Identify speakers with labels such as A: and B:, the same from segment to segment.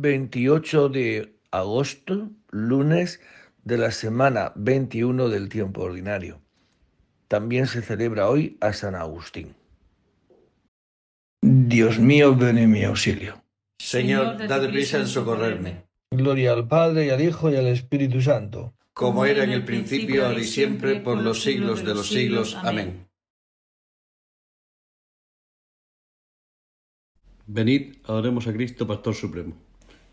A: 28 de agosto, lunes de la semana 21 del tiempo ordinario. También se celebra hoy a San Agustín. Dios mío, ven en mi auxilio.
B: Señor, dad prisa en socorrerme.
A: Gloria al Padre y al Hijo y al Espíritu Santo.
B: Como era en el principio, ahora y siempre, por los siglos de los siglos. Amén.
C: Venid, adoremos a Cristo, Pastor Supremo.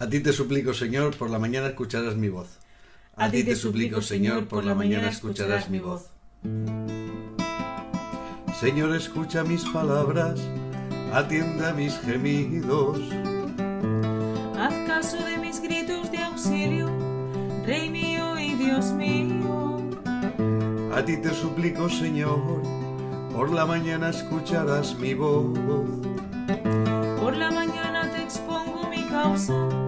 D: A ti te suplico, Señor, por la mañana escucharás mi voz.
E: A ti te suplico, Señor, por la mañana escucharás mi voz.
D: Señor, escucha mis palabras, atiende a mis gemidos.
E: Haz caso de mis gritos de auxilio, Rey mío y Dios mío.
D: A ti te suplico, Señor, por la mañana escucharás mi voz.
E: Por la mañana te expongo mi causa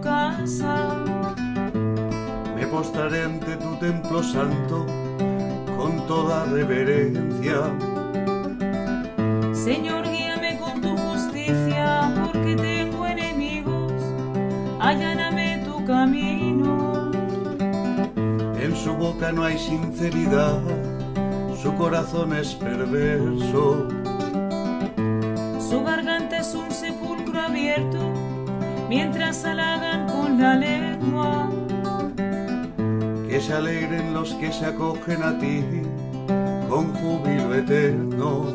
E: tu casa.
D: Me postraré ante tu templo santo con toda reverencia.
E: Señor, guíame con tu justicia, porque tengo enemigos. Alláname tu camino.
D: En su boca no hay sinceridad, su corazón es perverso.
E: Su garganta es un sepulcro abierto, mientras halagan con la lengua.
D: Que se alegren los que se acogen a ti con júbilo eterno.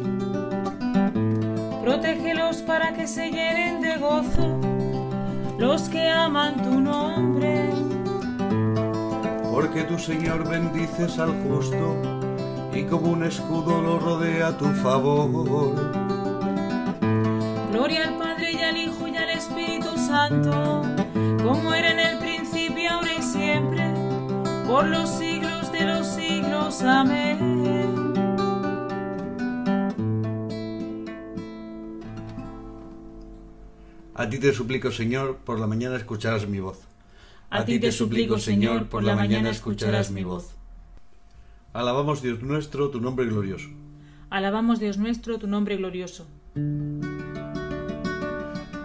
E: Protégelos para que se llenen de gozo los que aman tu nombre.
D: Porque tu Señor bendices al justo y como un escudo lo rodea tu favor.
E: Santo, como era en el principio, por los siglos de los siglos. Amén.
B: A ti te suplico, Señor, por la mañana escucharás mi voz.
E: A ti te suplico, Señor, por la mañana escucharás mi voz.
B: Alabamos, Dios nuestro, tu nombre glorioso.
E: Alabamos, Dios nuestro, tu nombre glorioso.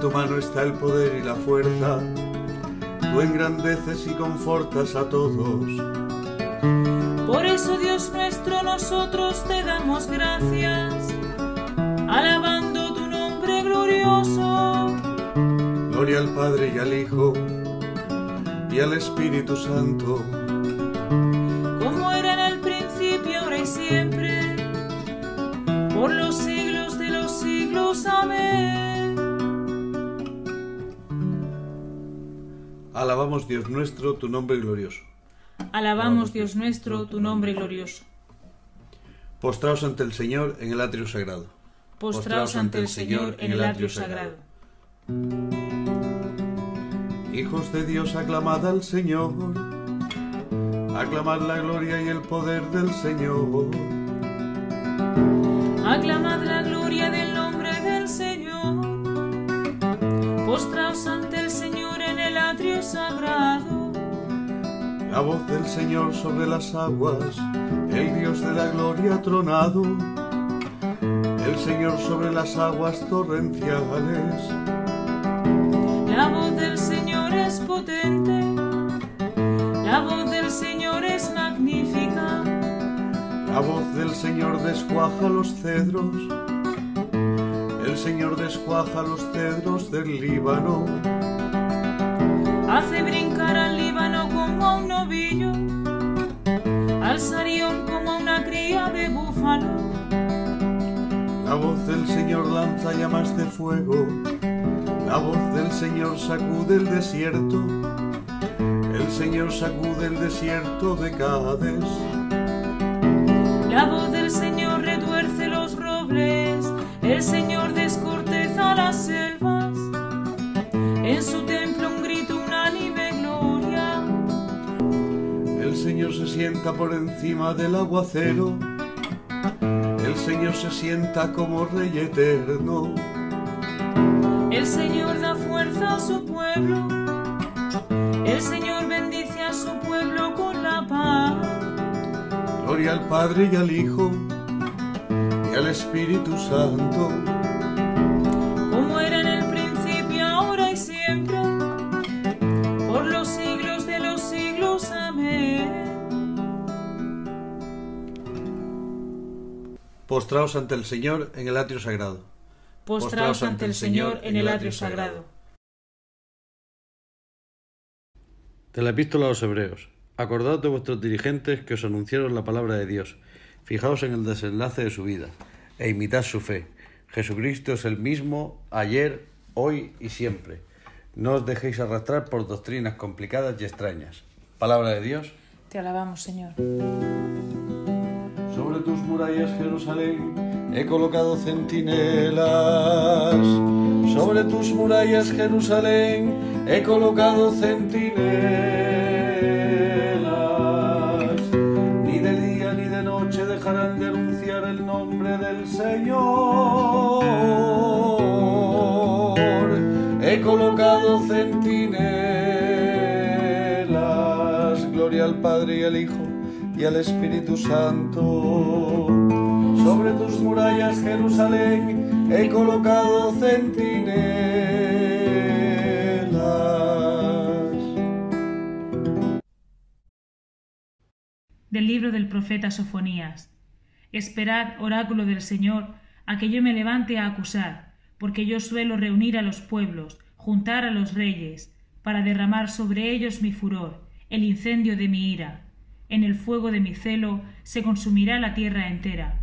D: En tu mano está el poder y la fuerza, tú engrandeces y confortas a todos.
E: Por eso, Dios nuestro, nosotros te damos gracias, alabando tu nombre glorioso.
D: Gloria al Padre y al Hijo y al Espíritu Santo,
B: Alabamos, Dios nuestro, tu nombre glorioso.
E: Alabamos, Dios nuestro, tu nombre glorioso.
B: Postraos ante el Señor en el atrio sagrado.
E: Postraos ante el Señor en el atrio sagrado.
D: hijos de Dios, aclamad al Señor, aclamad la gloria y el poder del Señor.
E: Aclamad la gloria del
D: La voz del Señor sobre las aguas, el Dios de la gloria tronado, el Señor sobre las aguas torrenciales.
E: La voz del Señor es potente. La voz del Señor es magnífica.
D: La voz del Señor descuaja los cedros, el Señor descuaja los cedros del Líbano.
E: Hace brincar al Líbano al Sarión como una cría de búfalo.
D: La voz del Señor lanza llamas de fuego, la voz del Señor sacude el desierto, el Señor sacude el desierto de Cádiz.
E: La voz del Señor retuerce los robles, el Señor descorteza
D: Señor se sienta por encima del aguacero, el Señor se sienta como Rey eterno.
E: El Señor da fuerza a su pueblo. El Señor bendice a su pueblo con la paz.
D: Gloria al Padre y al Hijo y al Espíritu Santo,
B: Postraos ante el Señor en el atrio sagrado.
E: Postraos ante el Señor en el atrio sagrado.
C: De la epístola a los Hebreos. Acordaos de vuestros dirigentes que os anunciaron la palabra de Dios. Fijaos en el desenlace de su vida e imitad su fe. Jesucristo es el mismo ayer, hoy y siempre. No os dejéis arrastrar por doctrinas complicadas y extrañas. Palabra de Dios.
E: Te alabamos, Señor.
D: Sobre tus murallas Jerusalén he colocado centinelas. Sobre tus murallas Jerusalén he colocado centinelas. Ni de día ni de noche dejarán de anunciar el nombre del Señor. He colocado centinelas. Gloria al Padre y al Hijo y al Espíritu Santo. Sobre tus murallas, Jerusalén, he colocado centinelas.
E: Del libro del profeta Sofonías. Esperad, oráculo del Señor, a que yo me levante a acusar, porque yo suelo reunir a los pueblos, juntar a los reyes, para derramar sobre ellos mi furor, el incendio de mi ira, en el fuego de mi celo se consumirá la tierra entera.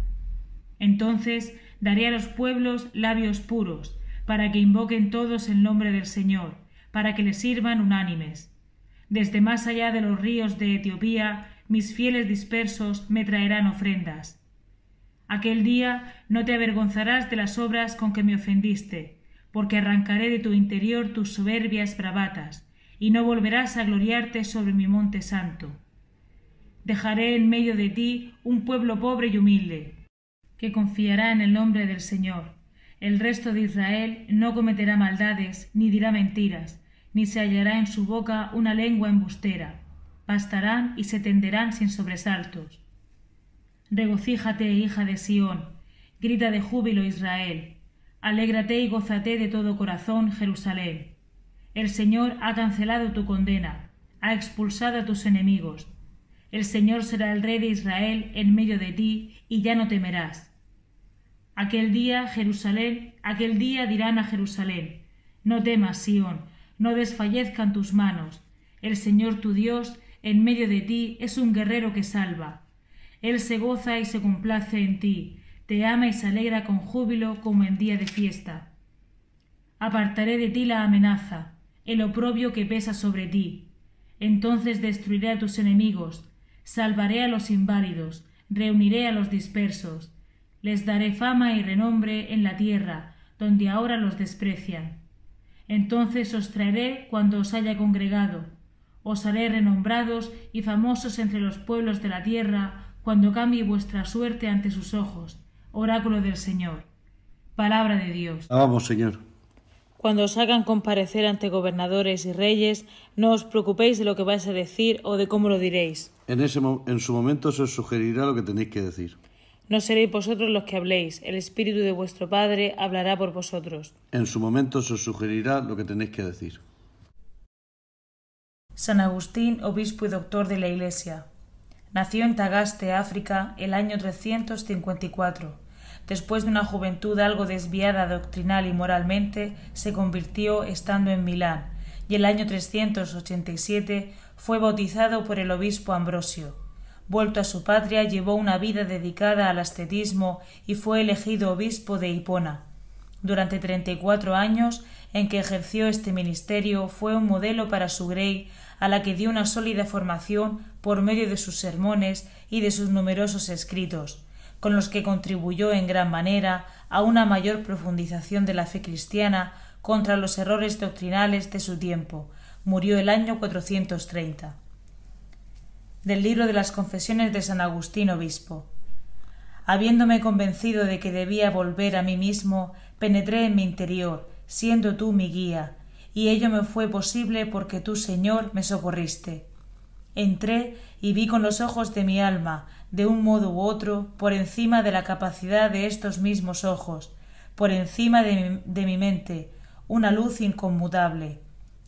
E: Entonces daré a los pueblos labios puros, para que invoquen todos el nombre del Señor, para que le sirvan unánimes. Desde más allá de los ríos de Etiopía, mis fieles dispersos me traerán ofrendas. Aquel día no te avergonzarás de las obras con que me ofendiste, porque arrancaré de tu interior tus soberbias bravatas, y no volverás a gloriarte sobre mi monte santo. Dejaré en medio de ti un pueblo pobre y humilde, que confiará en el nombre del Señor. El resto de Israel no cometerá maldades, ni dirá mentiras, ni se hallará en su boca una lengua embustera. Pastarán y se tenderán sin sobresaltos. Regocíjate, hija de Sión, grita de júbilo Israel. Alégrate y gózate de todo corazón, Jerusalén. El Señor ha cancelado tu condena, ha expulsado a tus enemigos. El Señor será el Rey de Israel en medio de ti, y ya no temerás. Aquel día, Jerusalén, aquel día dirán a Jerusalén, no temas, Sión, no desfallezcan tus manos. El Señor tu Dios en medio de ti es un guerrero que salva. Él se goza y se complace en ti, te ama y se alegra con júbilo como en día de fiesta. Apartaré de ti la amenaza, el oprobio que pesa sobre ti. Entonces destruiré a tus enemigos, salvaré a los inválidos, reuniré a los dispersos, les daré fama y renombre en la tierra, donde ahora los desprecian. Entonces os traeré cuando os haya congregado, os haré renombrados y famosos entre los pueblos de la tierra, cuando cambie vuestra suerte ante sus ojos. Oráculo del Señor. Palabra de Dios.
C: Vamos, Señor.
E: Cuando os hagan comparecer ante gobernadores y reyes, no os preocupéis de lo que vais a decir o de cómo lo diréis.
C: En, ese, en su momento se os sugerirá lo que tenéis que decir.
E: No seréis vosotros los que habléis, el Espíritu de vuestro Padre hablará por vosotros.
C: En su momento se os sugerirá lo que tenéis que decir.
E: San Agustín, obispo y doctor de la Iglesia. Nació en Tagaste, África, el año 354 Después de una juventud algo desviada doctrinal y moralmente, se convirtió estando en Milán, y el año 387 fue bautizado por el obispo Ambrosio. Vuelto a su patria, llevó una vida dedicada al ascetismo y fue elegido obispo de Hipona. Durante treinta y cuatro años en que ejerció este ministerio fue un modelo para su grey, a la que dio una sólida formación por medio de sus sermones y de sus numerosos escritos con los que contribuyó en gran manera a una mayor profundización de la fe cristiana contra los errores doctrinales de su tiempo. Murió el año 430. Del libro de las Confesiones de San Agustín Obispo. Habiéndome convencido de que debía volver a mí mismo, penetré en mi interior, siendo tú mi guía, y ello me fue posible porque tú, Señor, me socorriste. Entré y vi con los ojos de mi alma de un modo u otro, por encima de la capacidad de estos mismos ojos, por encima de mi, mente, una luz inconmutable.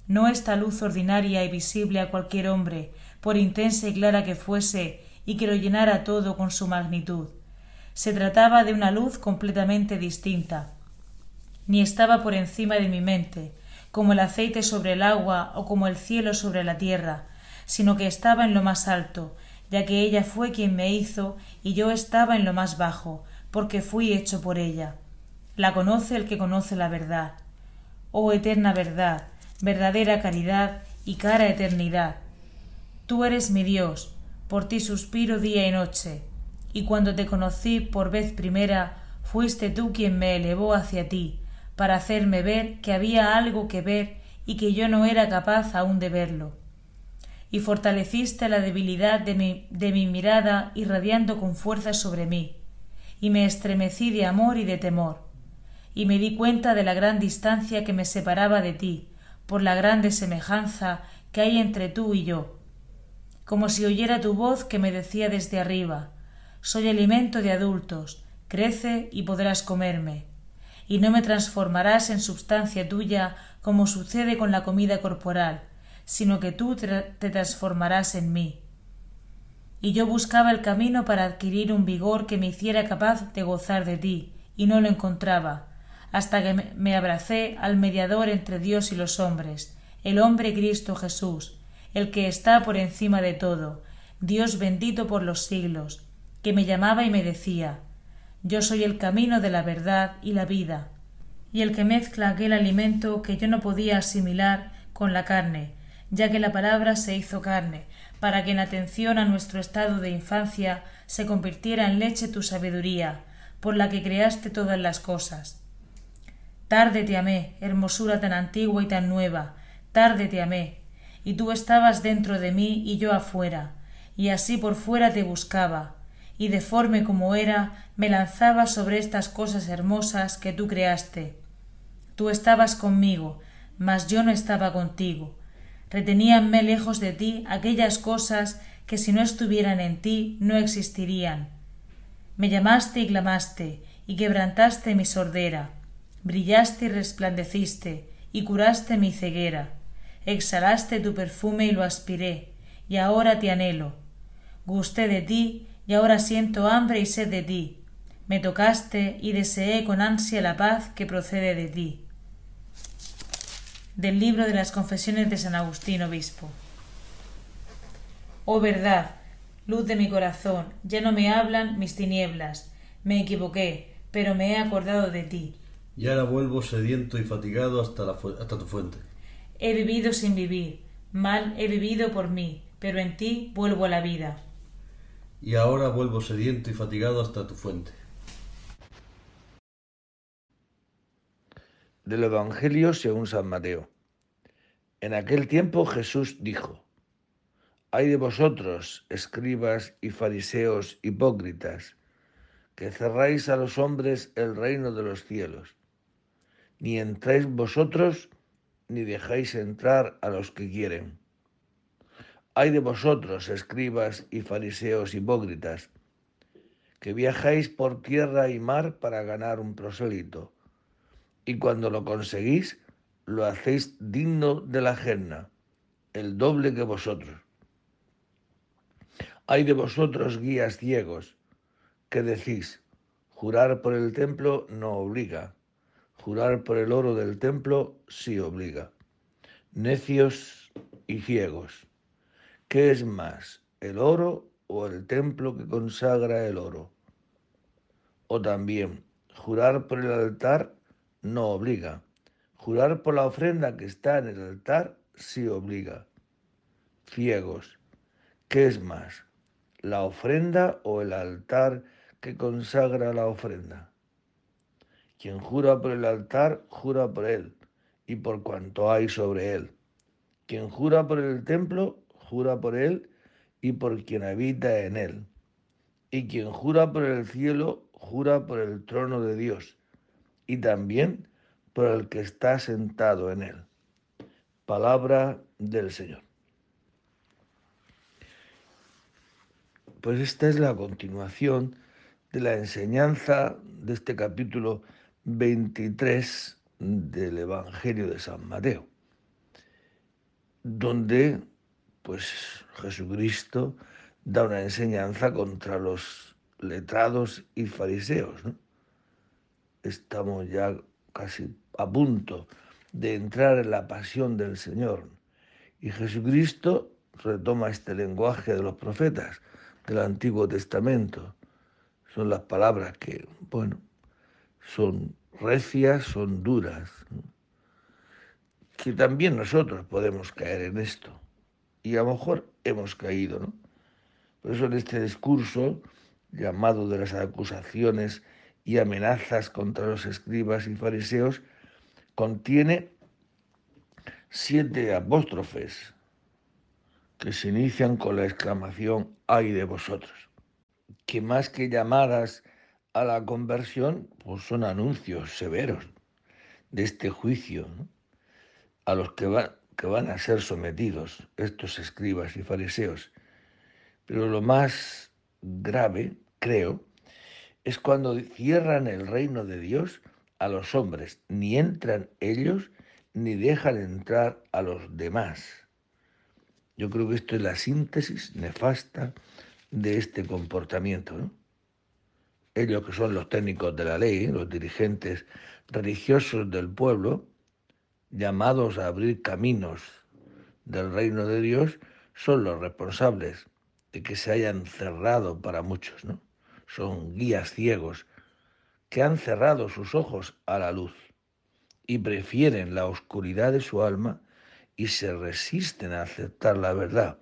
E: No esta luz ordinaria y visible a cualquier hombre, por intensa y clara que fuese, y que lo llenara todo con su magnitud. Se trataba de una luz completamente distinta. Ni estaba por encima de mi mente, como el aceite sobre el agua o como el cielo sobre la tierra, sino que estaba en lo más alto, ya que ella fue quien me hizo y yo estaba en lo más bajo, porque fui hecho por ella. La conoce el que conoce la verdad. Oh eterna verdad, verdadera caridad y cara eternidad. Tú eres mi Dios, por ti suspiro día y noche, y cuando te conocí por vez primera, fuiste tú quien me elevó hacia ti, para hacerme ver que había algo que ver y que yo no era capaz aún de verlo y fortaleciste la debilidad de mi, mirada irradiando con fuerza sobre mí, y me estremecí de amor y de temor, y me di cuenta de la gran distancia que me separaba de ti, por la grande semejanza que hay entre tú y yo, como si oyera tu voz que me decía desde arriba Soy alimento de adultos, crece y podrás comerme, y no me transformarás en substancia tuya como sucede con la comida corporal, sino que tú te transformarás en mí. Y yo buscaba el camino para adquirir un vigor que me hiciera capaz de gozar de ti, y no lo encontraba, hasta que me abracé al mediador entre Dios y los hombres, el hombre Cristo Jesús, el que está por encima de todo, Dios bendito por los siglos, que me llamaba y me decía, Yo soy el camino de la verdad y la vida, y el que mezcla aquel alimento que yo no podía asimilar con la carne, ya que la palabra se hizo carne, para que en atención a nuestro estado de infancia se convirtiera en leche tu sabiduría, por la que creaste todas las cosas. Tarde te amé, hermosura tan antigua y tan nueva, tarde te amé, y tú estabas dentro de mí y yo afuera, y así por fuera te buscaba, y deforme como era, me lanzaba sobre estas cosas hermosas que tú creaste. Tú estabas conmigo, mas yo no estaba contigo. Reteníanme lejos de ti aquellas cosas que si no estuvieran en ti no existirían. Me llamaste y clamaste, y quebrantaste mi sordera, brillaste y resplandeciste, y curaste mi ceguera exhalaste tu perfume y lo aspiré, y ahora te anhelo. Gusté de ti, y ahora siento hambre y sed de ti. Me tocaste y deseé con ansia la paz que procede de ti. Del libro de las confesiones de San Agustín Obispo. Oh verdad, luz de mi corazón, ya no me hablan mis tinieblas. Me equivoqué, pero me he acordado de ti.
C: Y ahora vuelvo sediento y fatigado hasta, la hasta tu fuente.
E: He vivido sin vivir, mal he vivido por mí, pero en ti vuelvo a la vida.
C: Y ahora vuelvo sediento y fatigado hasta tu fuente.
A: Del Evangelio según San Mateo. En aquel tiempo Jesús dijo, Hay de vosotros, escribas y fariseos hipócritas, que cerráis a los hombres el reino de los cielos, ni entráis vosotros ni dejáis entrar a los que quieren. Hay de vosotros, escribas y fariseos hipócritas, que viajáis por tierra y mar para ganar un prosélito, y cuando lo conseguís, lo hacéis digno de la genna, el doble que vosotros. Hay de vosotros guías ciegos, que decís, jurar por el templo no obliga Jurar por el oro del templo sí obliga. Necios y ciegos. ¿Qué es más, el oro o el templo que consagra el oro? O también, jurar por el altar no obliga. Jurar por la ofrenda que está en el altar sí obliga. Ciegos. ¿Qué es más, la ofrenda o el altar que consagra la ofrenda? Quien jura por el altar, jura por él y por cuanto hay sobre él. Quien jura por el templo, jura por él y por quien habita en él. Y quien jura por el cielo, jura por el trono de Dios y también por el que está sentado en él. Palabra del Señor. Pues esta es la continuación de la enseñanza de este capítulo 23 del Evangelio de San Mateo, donde pues Jesucristo da una enseñanza contra los letrados y fariseos. Estamos ya casi a punto de entrar en la pasión del Señor y Jesucristo retoma este lenguaje de los profetas del Antiguo Testamento. Son las palabras que, bueno, son recias, son duras, que también nosotros podemos caer en esto. Y a lo mejor hemos caído, ¿no? Por eso en este discurso llamado de las acusaciones y amenazas contra los escribas y fariseos, contiene siete apóstrofes que se inician con la exclamación ay de vosotros, que más que llamadas a la conversión, pues son anuncios severos de este juicio a los que, que van a ser sometidos estos escribas y fariseos. Pero lo más grave, creo, es cuando cierran el reino de Dios a los hombres, ni entran ellos ni dejan entrar a los demás. Yo creo que esto es la síntesis nefasta de este comportamiento. ellos que son los técnicos de la ley, los dirigentes religiosos del pueblo, llamados a abrir caminos del reino de Dios son los responsables de que se hayan cerrado para muchos, ¿no? Son guías ciegos que han cerrado sus ojos a la luz y prefieren la oscuridad de su alma y se resisten a aceptar la verdad,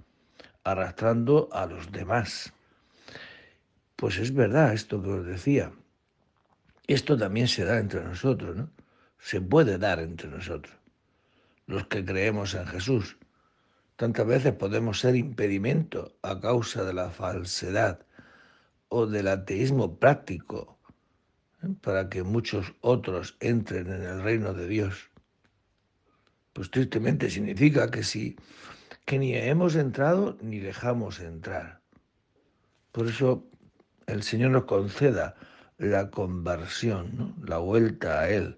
A: arrastrando a los demás. Pues es verdad esto que os decía. Esto también se da entre nosotros, ¿no? Se puede dar entre nosotros, los que creemos en Jesús. Tantas veces podemos ser impedimento a causa de la falsedad o del ateísmo práctico ¿eh? para que muchos otros entren en el reino de Dios. Pues tristemente significa que sí, que ni hemos entrado ni dejamos entrar. Por eso el Señor nos conceda la conversión, la vuelta a Él,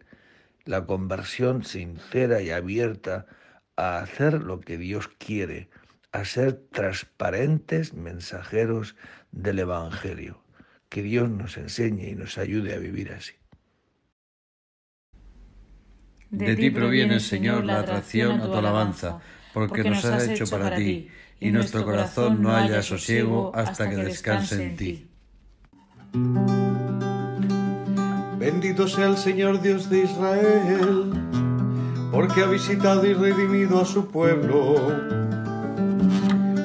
A: la conversión sincera y abierta a hacer lo que Dios quiere, a ser transparentes mensajeros del Evangelio. Que Dios nos enseñe y nos ayude a vivir así.
C: De ti proviene, Señor, la atracción a tu alabanza, porque nos has hecho para ti, y nuestro corazón no haya sosiego hasta que descanse en ti.
D: Bendito sea el Señor Dios de Israel, porque ha visitado y redimido a su pueblo,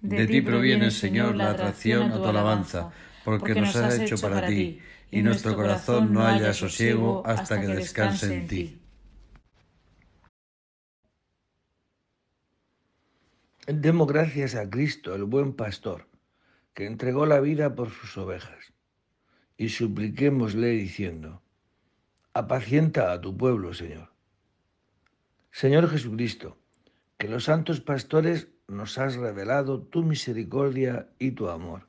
C: De ti proviene, Señor, la atracción a tu alabanza, porque nos has hecho para ti, y nuestro corazón no haya sosiego hasta que descanse en ti.
A: Demos gracias a Cristo, el buen pastor, que entregó la vida por sus ovejas, y supliquémosle diciendo, apacienta a tu pueblo, Señor. Señor Jesucristo, que los santos pastores nos has revelado tu misericordia y tu amor.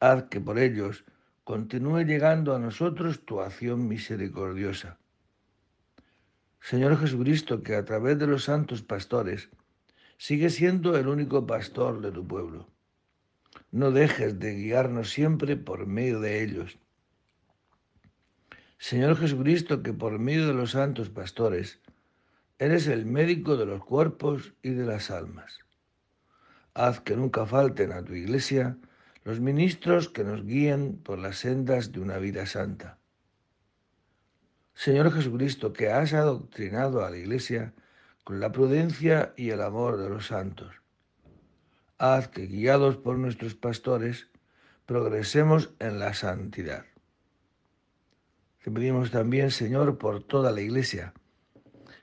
A: Haz que por ellos continúe llegando a nosotros tu acción misericordiosa. Señor Jesucristo, que a través de los santos pastores Sigue siendo el único pastor de tu pueblo. No dejes de guiarnos siempre por medio de ellos. Señor Jesucristo, que por medio de los santos pastores eres el médico de los cuerpos y de las almas. Haz que nunca falten a tu iglesia los ministros que nos guíen por las sendas de una vida santa. Señor Jesucristo, que has adoctrinado a la iglesia con la prudencia y el amor de los santos. Haz que, guiados por nuestros pastores, progresemos en la santidad. Te pedimos también, Señor, por toda la Iglesia,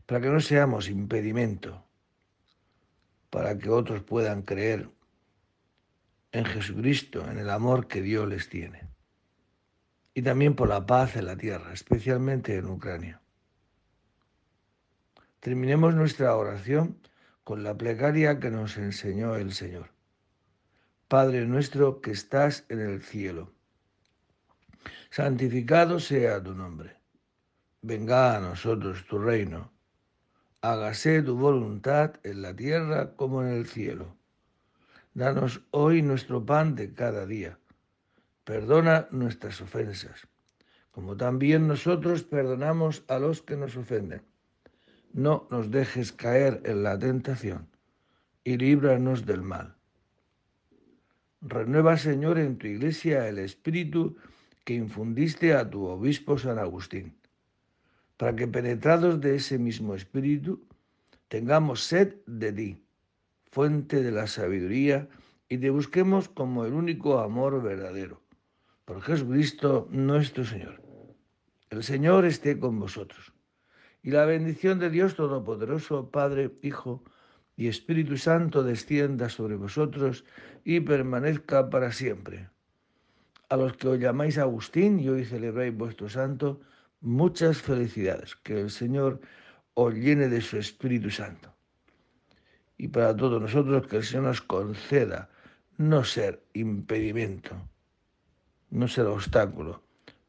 A: para que no seamos impedimento, para que otros puedan creer en Jesucristo, en el amor que Dios les tiene. Y también por la paz en la tierra, especialmente en Ucrania. Terminemos nuestra oración con la plegaria que nos enseñó el Señor. Padre nuestro que estás en el cielo, santificado sea tu nombre. Venga a nosotros tu reino. Hágase tu voluntad en la tierra como en el cielo. Danos hoy nuestro pan de cada día. Perdona nuestras ofensas, como también nosotros perdonamos a los que nos ofenden. No nos dejes caer en la tentación y líbranos del mal. Renueva, Señor, en tu iglesia el espíritu que infundiste a tu obispo San Agustín, para que penetrados de ese mismo espíritu tengamos sed de ti fuente de la sabiduría, y te busquemos como el único amor verdadero. Por Jesucristo nuestro Señor. El Señor esté con vosotros. Y la bendición de Dios Todopoderoso, Padre, Hijo y Espíritu Santo descienda sobre vosotros y permanezca para siempre. A los que os llamáis Agustín y hoy celebráis vuestro santo, muchas felicidades. Que el Señor os llene de su Espíritu Santo y para todos nosotros que el Señor nos conceda no ser impedimento, no ser obstáculo,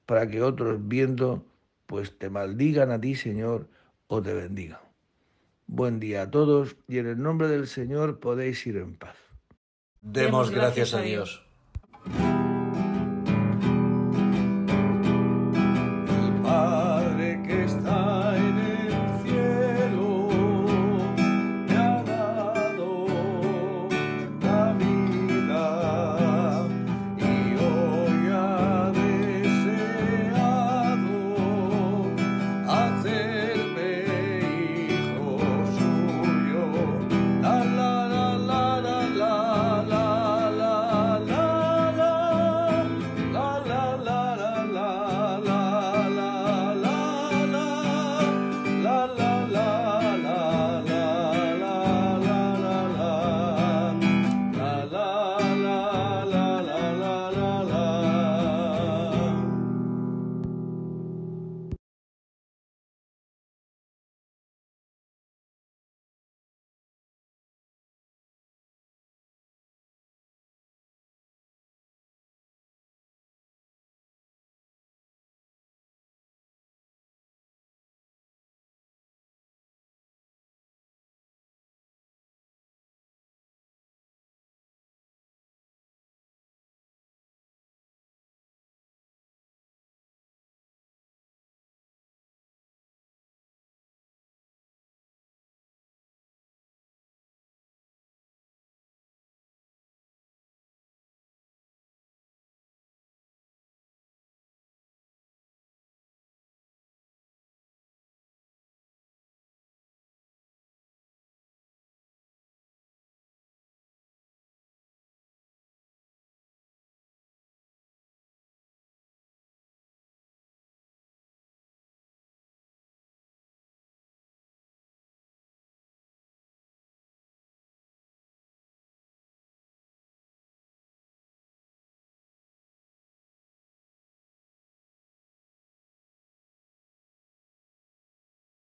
A: para que otros viendo pues te maldigan a ti, Señor, o te bendigan. Buen día a todos y en el nombre del Señor podéis ir en paz.
B: Demos gracias a Dios.